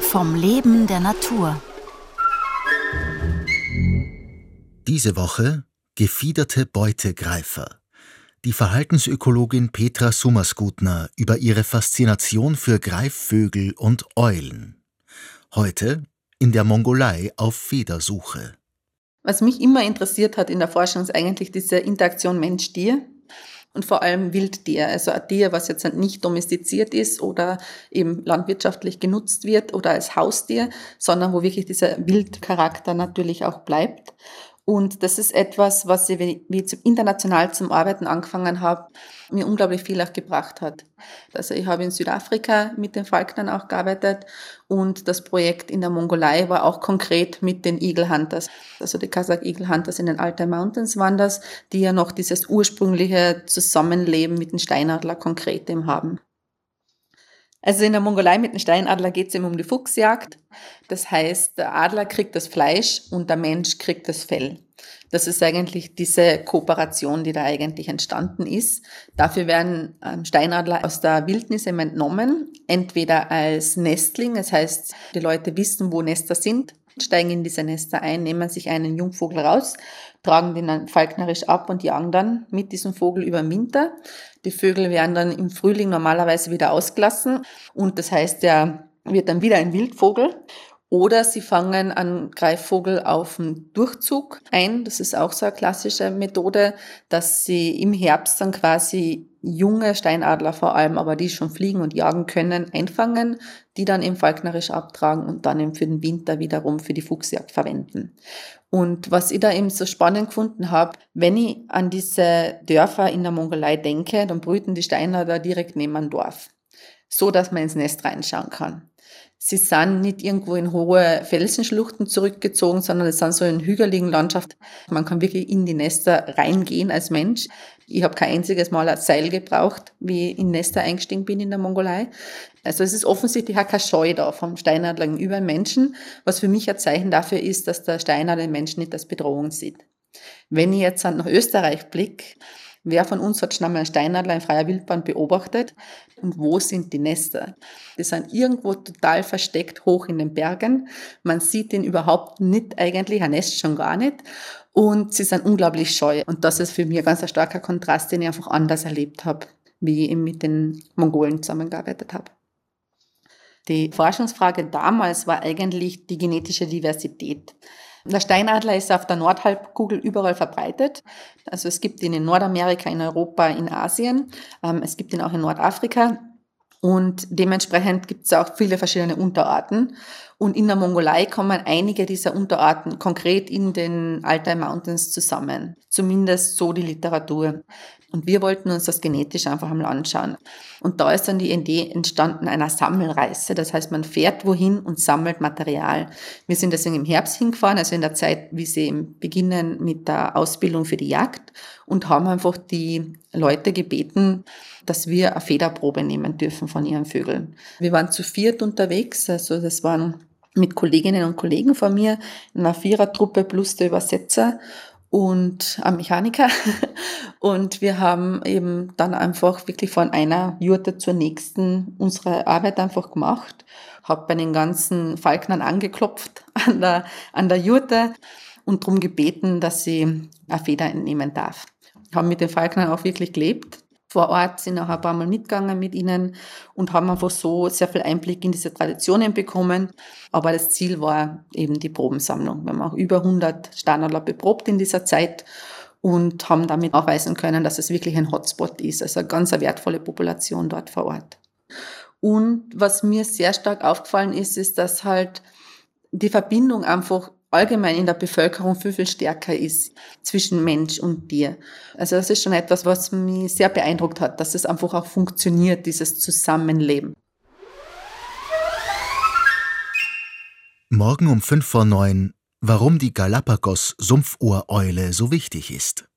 Vom Leben der Natur. Diese Woche gefiederte Beutegreifer. Die Verhaltensökologin Petra Summerskutner über ihre Faszination für Greifvögel und Eulen. Heute in der Mongolei auf Federsuche. Was mich immer interessiert hat in der Forschung ist eigentlich diese Interaktion Mensch-Tier und vor allem Wildtier, also ein Tier, was jetzt nicht domestiziert ist oder eben landwirtschaftlich genutzt wird oder als Haustier, sondern wo wirklich dieser Wildcharakter natürlich auch bleibt. Und das ist etwas, was ich, wie ich international zum Arbeiten angefangen habe, mir unglaublich viel auch gebracht hat. Also ich habe in Südafrika mit den Falknern auch gearbeitet und das Projekt in der Mongolei war auch konkret mit den Eagle Hunters. Also die Kazakh Eagle Hunters in den Altai Mountains waren das, die ja noch dieses ursprüngliche Zusammenleben mit den Steinadler konkret eben haben. Also in der Mongolei mit dem Steinadler geht es eben um die Fuchsjagd. Das heißt, der Adler kriegt das Fleisch und der Mensch kriegt das Fell. Das ist eigentlich diese Kooperation, die da eigentlich entstanden ist. Dafür werden ähm, Steinadler aus der Wildnis entnommen, entweder als Nestling, das heißt, die Leute wissen, wo Nester sind, steigen in diese Nester ein, nehmen sich einen Jungvogel raus, tragen den dann falknerisch ab und jagen dann mit diesem Vogel über den Winter. Die Vögel werden dann im Frühling normalerweise wieder ausgelassen und das heißt, der wird dann wieder ein Wildvogel oder sie fangen einen Greifvogel auf dem Durchzug ein. Das ist auch so eine klassische Methode, dass sie im Herbst dann quasi junge Steinadler vor allem, aber die schon fliegen und jagen können, einfangen, die dann eben falknerisch abtragen und dann eben für den Winter wiederum für die Fuchsjagd verwenden. Und was ich da eben so spannend gefunden habe, wenn ich an diese Dörfer in der Mongolei denke, dann brüten die Steinadler direkt neben einem Dorf, so dass man ins Nest reinschauen kann. Sie sind nicht irgendwo in hohe Felsenschluchten zurückgezogen, sondern es sind so in hügeligen Landschaft. Man kann wirklich in die Nester reingehen als Mensch. Ich habe kein einziges Mal ein Seil gebraucht, wie ich in Nester eingestiegen bin in der Mongolei. Also es ist offensichtlich auch keine Scheu da vom Steinadler gegenüber Menschen, was für mich ein Zeichen dafür ist, dass der Steinadler den Menschen nicht als Bedrohung sieht. Wenn ich jetzt nach Österreich blicke, Wer von uns hat schon einmal einen Steinadler in freier Wildbahn beobachtet? Und wo sind die Nester? Die sind irgendwo total versteckt hoch in den Bergen. Man sieht ihn überhaupt nicht eigentlich, ein Nest schon gar nicht. Und sie sind unglaublich scheu. Und das ist für mich ein ganz starker Kontrast, den ich einfach anders erlebt habe, wie ich mit den Mongolen zusammengearbeitet habe. Die Forschungsfrage damals war eigentlich die genetische Diversität. Der Steinadler ist auf der Nordhalbkugel überall verbreitet. Also es gibt ihn in Nordamerika, in Europa, in Asien. Ähm, es gibt ihn auch in Nordafrika. Und dementsprechend gibt es auch viele verschiedene Unterarten. Und in der Mongolei kommen einige dieser Unterarten konkret in den Altai Mountains zusammen. Zumindest so die Literatur. Und wir wollten uns das genetisch einfach einmal anschauen. Und da ist dann die Idee entstanden einer Sammelreise. Das heißt, man fährt wohin und sammelt Material. Wir sind deswegen im Herbst hingefahren, also in der Zeit, wie sie beginnen mit der Ausbildung für die Jagd und haben einfach die Leute gebeten, dass wir eine Federprobe nehmen dürfen von ihren Vögeln. Wir waren zu viert unterwegs, also das waren mit Kolleginnen und Kollegen von mir, in einer Vierertruppe plus der Übersetzer und am Mechaniker. Und wir haben eben dann einfach wirklich von einer Jurte zur nächsten unsere Arbeit einfach gemacht. Habe bei den ganzen Falknern angeklopft an der, an der Jurte und darum gebeten, dass sie eine Feder entnehmen darf. Haben mit den Falknern auch wirklich gelebt vor Ort, sind auch ein paar Mal mitgegangen mit ihnen und haben einfach so sehr viel Einblick in diese Traditionen bekommen. Aber das Ziel war eben die Probensammlung. Wir haben auch über 100 Steinadler beprobt in dieser Zeit und haben damit nachweisen können, dass es wirklich ein Hotspot ist, also eine ganz wertvolle Population dort vor Ort. Und was mir sehr stark aufgefallen ist, ist, dass halt die Verbindung einfach allgemein in der Bevölkerung viel, viel stärker ist zwischen Mensch und Tier. Also das ist schon etwas, was mich sehr beeindruckt hat, dass es einfach auch funktioniert, dieses Zusammenleben. Morgen um fünf vor neun, warum die Galapagos-Sumpfuhreule so wichtig ist.